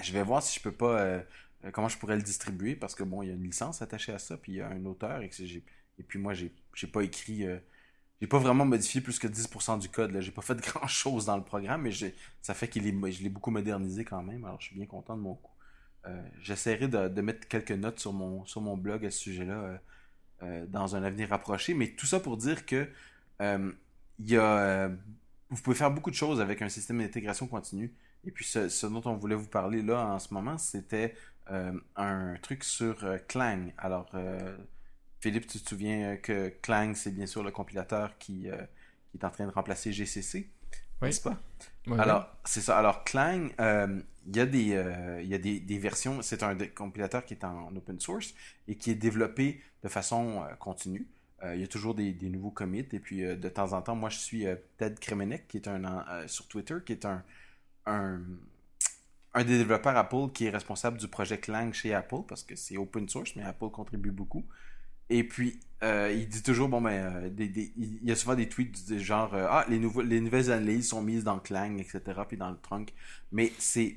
je vais voir si je peux pas, comment je pourrais le distribuer, parce que bon, il y a une licence attachée à ça, puis il y a un auteur, et, que et puis moi, j'ai, j'ai pas écrit, j'ai pas vraiment modifié plus que 10% du code, là. J'ai pas fait grand chose dans le programme, mais ça fait qu'il est, je l'ai beaucoup modernisé quand même, alors je suis bien content de mon coup. j'essaierai de, de, mettre quelques notes sur mon, sur mon blog à ce sujet-là euh, dans un avenir rapproché. Mais tout ça pour dire que euh, y a, euh, vous pouvez faire beaucoup de choses avec un système d'intégration continue. Et puis ce, dont on voulait vous parler là en ce moment, c'était un truc sur Clang. Alors, Philippe, tu te souviens que Clang, c'est bien sûr le compilateur qui, qui, est en train de remplacer GCC, oui. n'est-ce pas? Alors, c'est ça. Alors, Clang, il y a des, il y a des, des versions, c'est un compilateur qui est en open source et qui est développé de façon euh, continue. Euh, il y a toujours des, nouveaux commits. Et puis, euh, de temps en temps, moi, je suis Ted Kremenek, qui est un, sur Twitter, qui est un, un, un, des développeurs Apple qui est responsable du projet Clang chez Apple, parce que c'est open source, mais Apple contribue beaucoup. Et puis, il dit toujours, bon, ben, il y a souvent des tweets du genre, ah, les, nouveaux, les nouvelles analyses sont mises dans Clang, etc., puis dans le trunk. Mais c'est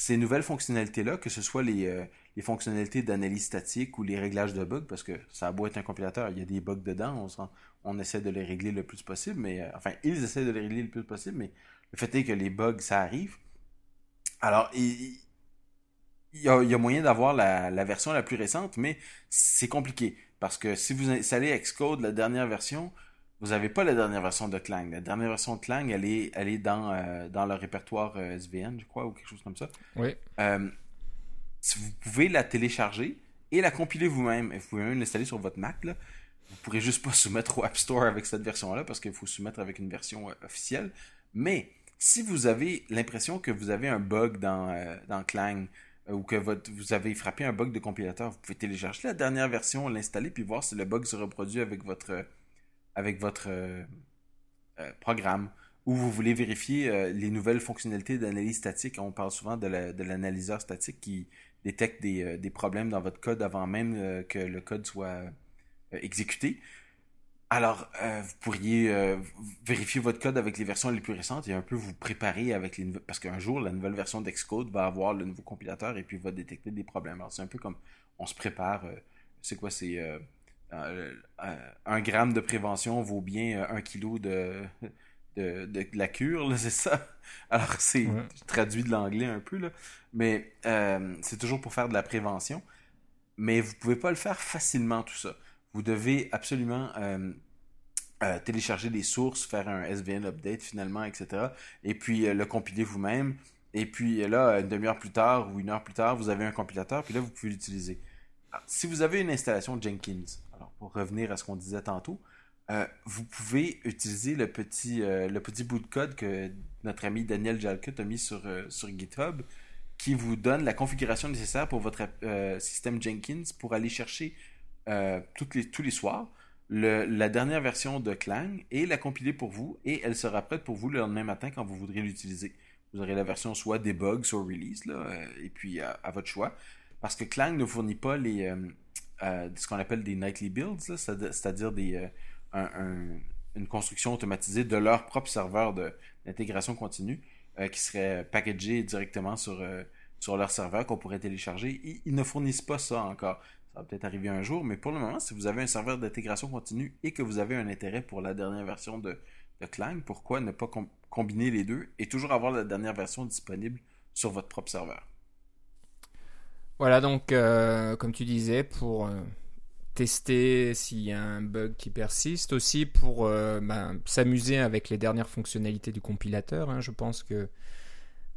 ces nouvelles fonctionnalités-là, que ce soit les, les fonctionnalités d'analyse statique ou les réglages de bugs, parce que ça a beau être un compilateur, il y a des bugs dedans, on, on essaie de les régler le plus possible, mais euh, enfin, ils essaient de les régler le plus possible, mais le fait est que les bugs, ça arrive. Alors, il, y, a, moyen d'avoir la, version la plus récente, mais c'est compliqué, parce que si vous installez Xcode, la dernière version, vous n'avez pas la dernière version de Clang. La dernière version de Clang, elle est, elle est dans, euh, dans le répertoire SVN, euh, je crois, ou quelque chose comme ça. Oui vous pouvez la télécharger et la compiler vous-même. Vous pouvez même l'installer sur votre Mac. Là. Vous pourrez juste pas soumettre au App Store avec cette version-là parce qu'il faut soumettre avec une version euh, officielle. Mais si vous avez l'impression que vous avez un bug dans, euh, dans Clang euh, ou que votre, vous avez frappé un bug de compilateur, vous pouvez télécharger la dernière version, l'installer puis voir si le bug se reproduit avec votre, avec votre programme ou vous voulez vérifier les nouvelles fonctionnalités d'analyse statique. On parle souvent de l'analyseur statique qui détecte des, problèmes dans votre code avant même que le code soit euh, exécuté. Alors, euh, vous pourriez euh, vérifier votre code avec les versions les plus récentes et un peu vous préparer avec les Parce qu'un jour, la nouvelle version d'Xcode va avoir le nouveau compilateur et puis va détecter des problèmes. Alors, c'est un peu comme on se prépare. c'est quoi C'est. Un gramme de prévention vaut bien un kilo de, de, de, la cure, c'est ça? Alors, c'est traduit de l'anglais un peu, là. Mais c'est toujours pour faire de la prévention. Mais vous pouvez pas le faire facilement, tout ça vous devez absolument euh, euh, télécharger des sources, faire un SVN update finalement, etc. Et puis euh, le compiler vous-même. Et puis là, une demi-heure plus tard ou une heure plus tard, vous avez un compilateur, puis là, vous pouvez l'utiliser. Si vous avez une installation Jenkins, pour revenir à ce qu'on disait tantôt, vous pouvez utiliser le petit, le petit bout de code que notre ami Daniel Jalkut a mis sur, sur GitHub, qui vous donne la configuration nécessaire pour votre système Jenkins pour aller chercher euh, les, tous les soirs la dernière version de Clang et la compiler pour vous et elle sera prête pour vous le lendemain matin quand vous voudrez l'utiliser. Vous aurez la version soit debug, soit release, là, euh, et puis à, votre choix. Parce que Clang ne fournit pas les, euh, ce qu'on appelle des nightly builds, c'est-à-dire des, une construction automatisée de leur propre serveur d'intégration continue qui serait packagé directement sur, sur leur serveur qu'on pourrait télécharger. ils, ne fournissent pas ça encore. Ça va peut-être arriver un jour, mais pour le moment, si vous avez un serveur d'intégration continue et que vous avez un intérêt pour la dernière version de, de Clang, pourquoi ne pas combiner les deux et toujours avoir la dernière version disponible sur votre propre serveur? Voilà, donc, euh, comme tu disais, pour euh, tester s'il y a un bug qui persiste, aussi pour euh, ben, s'amuser avec les dernières fonctionnalités du compilateur. Hein. je pense que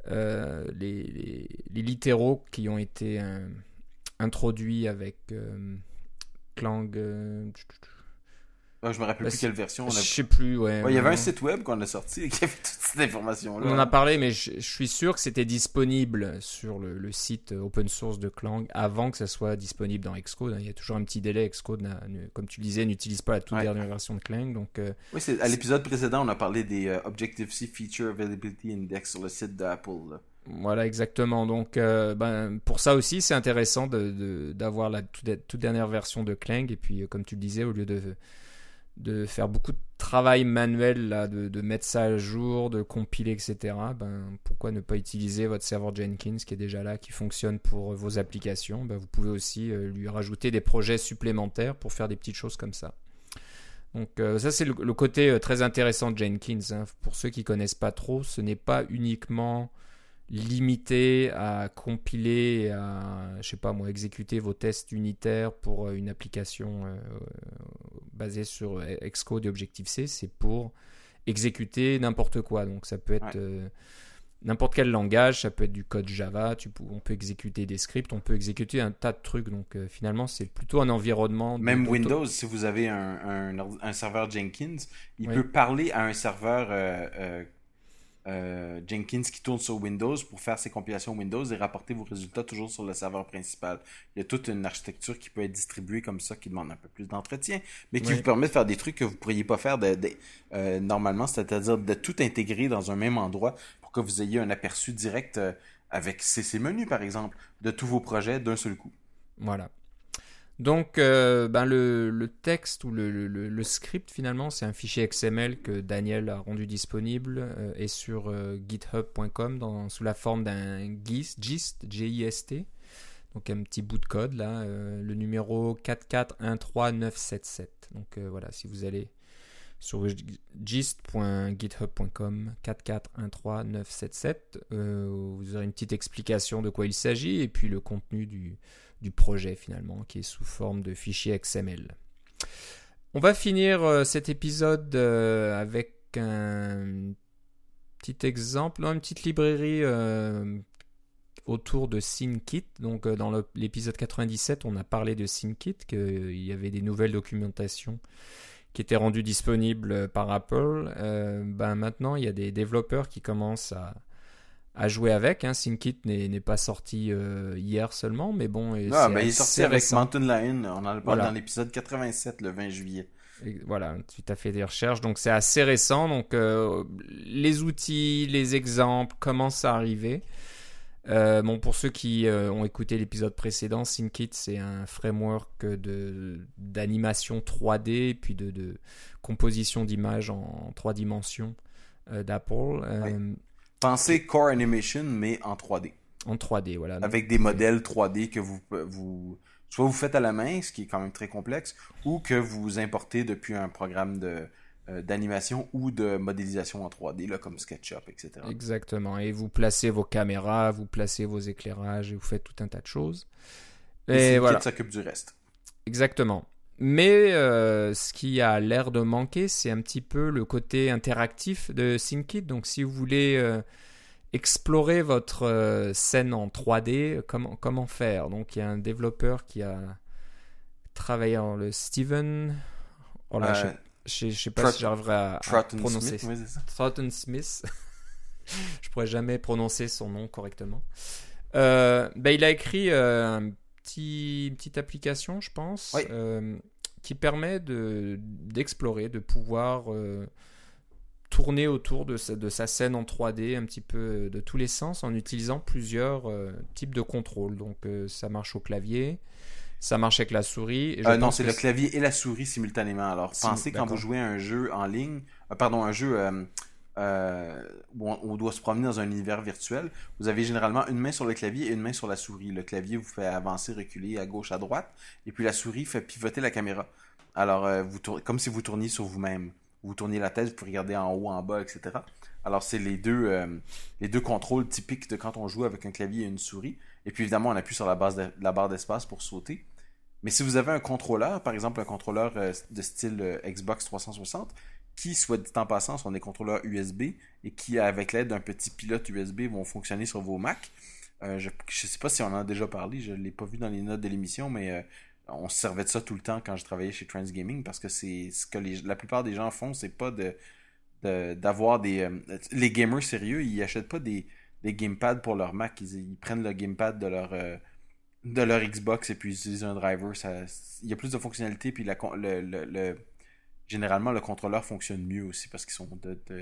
les, littéraux qui ont été introduit avec Clang. Euh, ah, je me rappelle plus quelle version. On a... Je sais plus, ouais. il y avait un site web qu'on a sorti qui avait toute cette information-là. On en a parlé, mais je, suis sûr que c'était disponible sur le, site open source de Clang avant que ça soit disponible dans Xcode. Il y a toujours un petit délai. Xcode, comme tu disais, n'utilise pas la toute dernière version de Clang. Donc, euh, oui, à l'épisode précédent, on a parlé des Objective-C Feature Availability Index sur le site d'Apple. Voilà, exactement. Donc, euh, ben, pour ça aussi, c'est intéressant d'avoir de, la toute, dernière version de Clang. Et puis, euh, comme tu le disais, au lieu de, de faire beaucoup de travail manuel, là, de, mettre ça à jour, de compiler, etc., ben, pourquoi ne pas utiliser votre serveur Jenkins qui est déjà là, qui fonctionne pour vos applications? Ben, Vous pouvez aussi euh, lui rajouter des projets supplémentaires pour faire des petites choses comme ça. Donc ça c'est le, côté très intéressant de Jenkins. Hein. Pour ceux qui connaissent pas trop, ce n'est pas uniquement limité à compiler, à, je sais pas moi, exécuter vos tests unitaires pour euh, une application euh, basée sur Xcode et Objective-C, c'est pour exécuter n'importe quoi. Donc ça peut être euh, n'importe quel langage, ça peut être du code Java, tu on peut exécuter des scripts, on peut exécuter un tas de trucs. Donc finalement, c'est plutôt un environnement. Même Windows, si vous avez un, un, serveur Jenkins, il peut parler à un serveur euh, Jenkins qui tourne sur Windows pour faire ses compilations Windows et rapporter vos résultats toujours sur le serveur principal. Il y a toute une architecture qui peut être distribuée comme ça, qui demande un peu plus d'entretien, mais qui vous permet de faire des trucs que vous ne pourriez pas faire de, euh, normalement, c'est-à-dire de tout intégrer dans un même endroit pour que vous ayez un aperçu direct euh, avec ces menus, par exemple, de tous vos projets d'un seul coup. Voilà. Donc, euh, ben le, texte ou le, script, finalement, c'est un fichier XML que Daniel a rendu disponible euh, et sur euh, github.com sous la forme d'un GIST, GIST, G-I-S-T. Donc, un petit bout de code, là, le numéro 4413977. Donc, voilà, si vous allez sur gist.github.com 4413977, vous aurez une petite explication de quoi il s'agit et puis le contenu du, du projet finalement, qui est sous forme de fichier XML. On va finir euh, cet épisode euh, avec un petit exemple, une petite librairie euh, autour de SceneKit. Donc dans l'épisode 97, on a parlé de SceneKit, qu'il y avait des nouvelles documentations qui étaient rendues disponibles par Apple. ben maintenant, il y a des développeurs qui commencent à, à jouer avec. Hein. SyncKit n'est pas sorti euh, hier seulement, mais bon. Ah, ben, il est sorti avec Mountain Lion. On en parle dans l'épisode 87 le 20 juillet. voilà, tu as fait des recherches, donc c'est assez récent. Donc euh, les outils, les exemples commencent à arriver. Euh, bon, pour ceux qui ont écouté l'épisode précédent, SyncKit c'est un framework d'animation 3D puis de, de composition d'images en, trois dimensions d'Apple. Pensez Core Animation, mais en 3D. En 3D, voilà. Avec des modèles 3D que vous, vous, soit vous faites à la main, ce qui est quand même très complexe, ou que vous importez depuis un programme de, euh, d'animation ou de modélisation en 3D, là, comme SketchUp, etc. Exactement. Et vous placez vos caméras, vous placez vos éclairages et vous faites tout un tas de choses. Et, et voilà. s'occupe du reste. Exactement. Mais euh, ce qui a l'air de manquer, c'est un petit peu le côté interactif de SyncKit. Donc si vous voulez euh, explorer votre euh, scène en 3D, comment, comment faire? Donc il y a un développeur qui a travaillé en le Steven. Oh je, ne sais pas si j'arriverai à, prononcer. Smith, Smith. je pourrais jamais prononcer son nom correctement. Ben, il a écrit un une petite application, je pense, euh, qui permet d'explorer, de, pouvoir euh, tourner autour de sa, de sa, scène en 3D un petit peu euh, de tous les sens en utilisant plusieurs types de contrôles. Donc ça marche au clavier, ça marche avec la souris. non, c'est le clavier et la souris simultanément. Alors pensez quand vous jouez à un jeu en ligne, pardon, un jeu euh, où on, doit se promener dans un univers virtuel, vous avez généralement une main sur le clavier et une main sur la souris. Le clavier vous fait avancer, reculer à gauche, à droite, et puis la souris fait pivoter la caméra. Alors, euh, vous comme si vous tourniez sur vous-même. Vous tourniez la tête, vous pouvez regarder en haut, en bas, etc. Alors, c'est les deux, euh, les deux contrôles typiques de quand on joue avec un clavier et une souris. Et puis, évidemment, on appuie sur la barre d'espace pour sauter. Mais si vous avez un contrôleur, par exemple un contrôleur de style Xbox 360, qui, soit dit en passant, sont des contrôleurs USB et qui, avec l'aide d'un petit pilote USB, vont fonctionner sur vos Mac. Euh, je ne sais pas si on en a déjà parlé, je ne l'ai pas vu dans les notes de l'émission, mais euh, on se servait de ça tout le temps quand je travaillais chez Transgaming parce que c'est ce que la plupart des gens font, c'est pas de d'avoir des euh, les gamers sérieux ils achètent pas des, des gamepads pour leur Mac ils, prennent le gamepad de leur de leur Xbox et puis ils utilisent un driver il y a plus de fonctionnalités puis la, le généralement, le contrôleur fonctionne mieux aussi parce qu'ils sont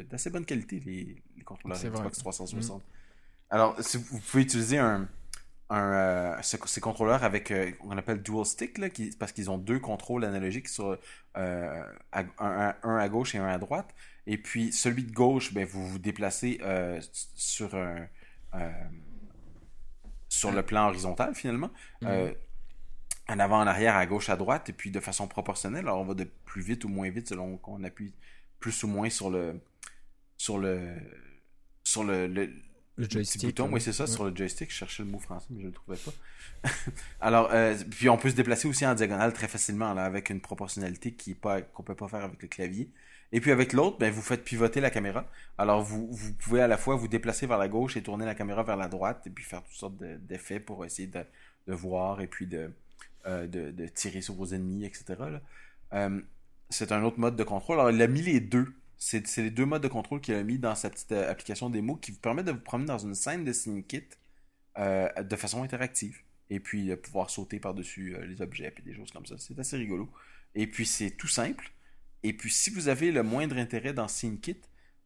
d'assez bonne qualité, les, contrôleurs Xbox 360. Mm. Alors, si vous pouvez utiliser un, euh, ces contrôleurs avec euh, on appelle dual stick là, qui, parce qu'ils ont deux contrôles analogiques sur euh, un, à gauche et un à droite et puis celui de gauche ben, vous vous déplacez sur un sur le plan horizontal finalement mm en avant, en arrière, à gauche, à droite, et puis de façon proportionnelle. Alors on va de plus vite ou moins vite selon qu'on appuie plus ou moins sur le sur le sur le, le, joystick. Bouton. Oui, c'est ça, sur le joystick. Je cherchais le mot français, mais je ne le trouvais pas. Alors, euh, puis on peut se déplacer aussi en diagonale très facilement, là, avec une proportionnalité qui pas qu'on peut pas faire avec le clavier. Et puis avec l'autre, ben, vous faites pivoter la caméra. Alors vous, vous pouvez à la fois vous déplacer vers la gauche et tourner la caméra vers la droite, et puis faire toutes sortes d'effets pour essayer de, de voir et puis de, euh, de, tirer sur vos ennemis, etc. Euh, c'est un autre mode de contrôle. Alors, il a mis les deux. C'est les deux modes de contrôle qu'il a mis dans sa petite euh, application démo qui vous permet de vous promener dans une scène de SceneKit de façon interactive. Et puis, de pouvoir sauter par-dessus les objets et des choses comme ça. C'est assez rigolo. Et puis, c'est tout simple. Et puis, si vous avez le moindre intérêt dans SceneKit,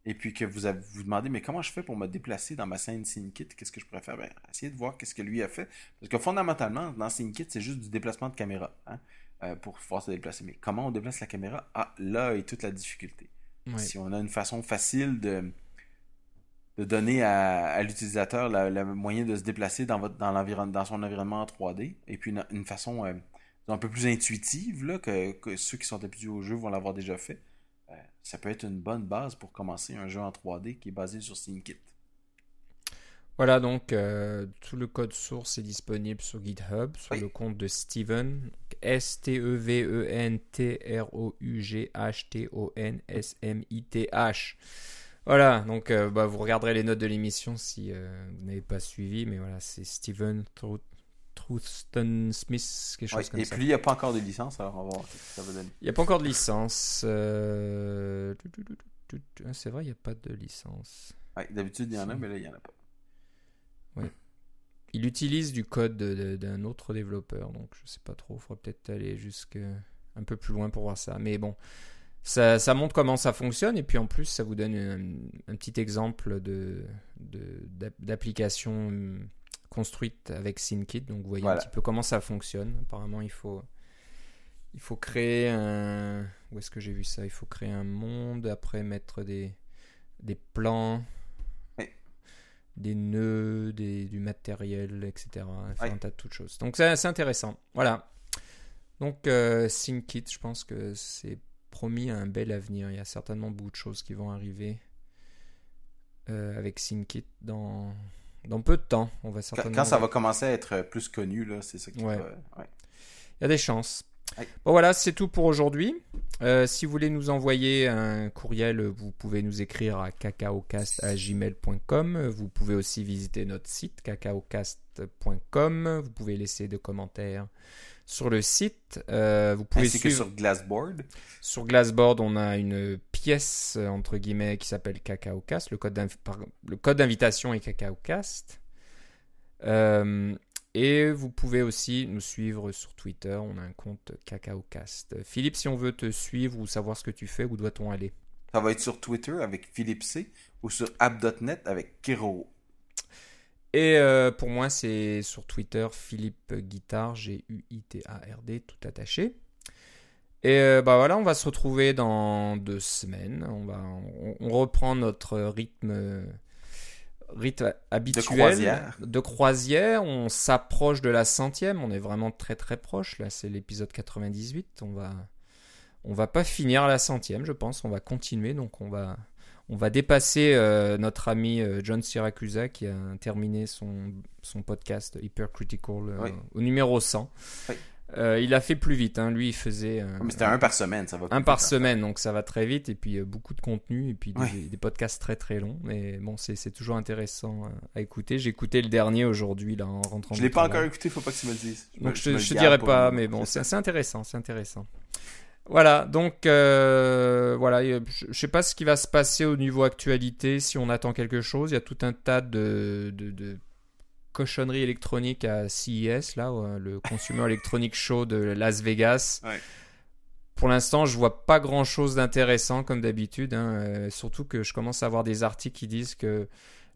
et puis que vous vous demandez, mais comment je fais pour me déplacer dans ma scène SceneKit Qu'est-ce que je pourrais faire? Ben, Essayez de voir qu'est-ce que lui a fait. Parce que fondamentalement, dans SceneKit, c'est juste du déplacement de caméra hein, euh, pour pouvoir se déplacer. Mais comment on déplace la caméra? Ah, là est toute la difficulté. Si on a une façon facile de, de donner à, l'utilisateur le moyen de se déplacer dans, votre, dans, dans son environnement en 3D, et puis une, façon euh, un peu plus intuitive, là, que, que ceux qui sont habitués au jeu vont l'avoir déjà fait ça peut être une bonne base pour commencer un jeu en 3D qui est basé sur SceneKit. Voilà, donc euh, tout le code source est disponible sur GitHub, sur le compte de Steven, S-T-E-V-E-N-T-R-O-U-G-H-T-O-N-S-M-I-T-H. Voilà, donc bah, vous regarderez les notes de l'émission si vous n'avez pas suivi, mais voilà, c'est Steven Truthston Smith, quelque chose comme et ça. Et puis il n'y a pas encore de licence, alors on va voir ce que ça va donner. Il n'y a pas encore de licence. C'est vrai, il n'y a pas de licence. Ouais, D'habitude, il y en a, mais là, il n'y en a pas. Il utilise du code d'un autre développeur, donc je sais pas trop. Il faudra peut-être aller jusqu'à un peu plus loin pour voir ça. Mais bon, ça, ça, montre comment ça fonctionne et puis en plus, ça vous donne un, petit exemple d'application de, hum, construite avec SyncKit. Donc vous voyez un petit peu comment ça fonctionne. Apparemment, il faut, il faut créer un. Où est-ce que j'ai vu ça? Il faut créer un monde, après mettre des, des plans des nœuds, des, du matériel, etc. un tas de toutes choses. Donc c'est assez intéressant. Voilà. Donc euh, je pense que c'est promis un bel avenir. Il y a certainement beaucoup de choses qui vont arriver euh, avec SyncKit dans, dans peu de temps. On va certainement... Quand ça va commencer à être plus connu, là, c'est ça qui ouais. Il y a des chances. Bon voilà, c'est tout pour aujourd'hui. Euh, si vous voulez nous envoyer un courriel, vous pouvez nous écrire à cacaocast.gmail.com. Vous pouvez aussi visiter notre site cacaocast.com. Vous pouvez laisser des commentaires sur le site. Euh, vous pouvez Ainsi que sur Glassboard. Sur Glassboard, on a une pièce entre guillemets qui s'appelle Cacaocast. Le code d'invitation est Cacaocast. Euh, et vous pouvez aussi nous suivre sur Twitter. On a un compte CacaoCast. Philippe, si on veut te suivre ou savoir ce que tu fais, où doit-on aller? Ça va être sur Twitter avec Philippe C ou sur app.net avec Kero. Et euh, pour moi, c'est sur Twitter Philippe Guitard, G-U-I-T-A-R-D, tout attaché. Et euh, bah voilà, on va se retrouver dans deux semaines. On, va, on reprend notre rythme rythme habituel de croisière. On s'approche de la centième. On est vraiment très très proche. Là, c'est l'épisode 98. On va, on va pas finir la centième, je pense. On va continuer. Donc, on va, on va dépasser euh, notre ami euh, John Siracusa qui a terminé son, son podcast Hypercritical euh, au numéro 100. Euh, il a fait plus vite, hein. lui il faisait. mais c'était un par semaine, ça va. Un par semaine, donc ça va très vite, et puis euh, beaucoup de contenu, et puis des, podcasts très très longs. Mais bon, c'est toujours intéressant euh, à éciter. J'ai écouté le dernier aujourd'hui, là, en rentrant. Je l'ai pas encore écouté, faut pas que tu me le dises. donc je, je, te dirai pas, mais bon, c'est intéressant, c'est intéressant. Voilà, donc voilà, je, sais pas ce qui va se passer au niveau actualité, si on attend quelque chose. Il y a tout un tas de, de cochonnerie électronique à CES, là, euh, le Consumer Electronic Show de Las Vegas. Pour l'instant, je vois pas grand chose d'intéressant comme d'habitude. Hein, euh, surtout que je commence à avoir des articles qui disent que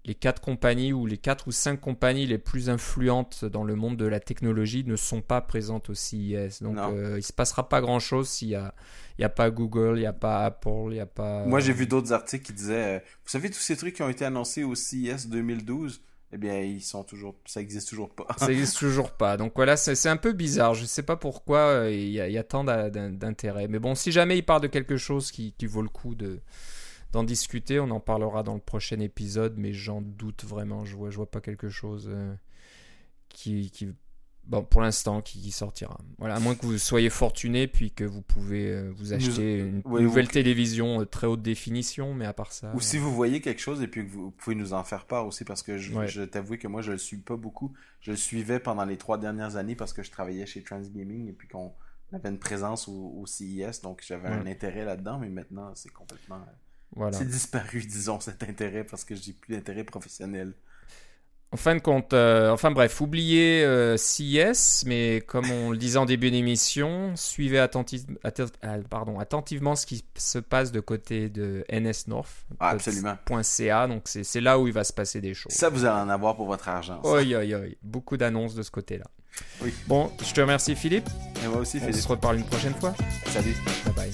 les quatre compagnies ou les quatre ou cinq compagnies les plus influentes dans le monde de la technologie ne sont pas présentes au CES. Donc, euh, il se passera pas grand chose s'il y a, y a pas Google, il y a pas Apple, il y a pas. Moi, j'ai vu d'autres articles qui disaient, vous savez tous ces trucs qui ont été annoncés au CES 2012 eh bien, ils sont toujours, ça existe toujours pas. ça existe toujours pas. Donc voilà, c'est un peu bizarre. Je sais pas pourquoi euh, il y, a tant d'intérêt. Mais bon, si jamais il parle de quelque chose qui, vaut le coup de d'en discuter, on en parlera dans le prochain épisode. Mais j'en doute vraiment. Je vois, je vois pas quelque chose euh, qui, qui bon, pour l'instant, qui, sortira. Voilà, à moins que vous soyez fortuné, puis que vous pouvez euh, vous acheter une nouvelle télévision euh, très haute définition, mais à part ça. Ou si vous voyez quelque chose et puis que vous pouvez nous en faire part aussi, parce que je, je t'avoue que moi, je le suis pas beaucoup. Je le suivais pendant les trois dernières années parce que je travaillais chez Transgaming et puis qu'on avait une présence au, CES, donc j'avais un intérêt là-dedans, mais maintenant, c'est complètement. Voilà. C'est disparu, disons, cet intérêt parce que j'ai plus d'intérêt professionnel. En fin de compte, euh, enfin bref, oubliez euh, CIS, mais comme on le disait en début d'émission, suivez ah, pardon, attentivement ce qui se passe de côté de NS North. Ah, absolument. .ca, donc c'est là où il va se passer des choses. Ça, vous allez en avoir pour votre argent. Oui, oui, oui. Beaucoup d'annonces de ce côté-là. Oui. Bon, je te remercie Philippe. Et moi aussi, Philippe. On se reparle une prochaine fois. Salut. Bye bye.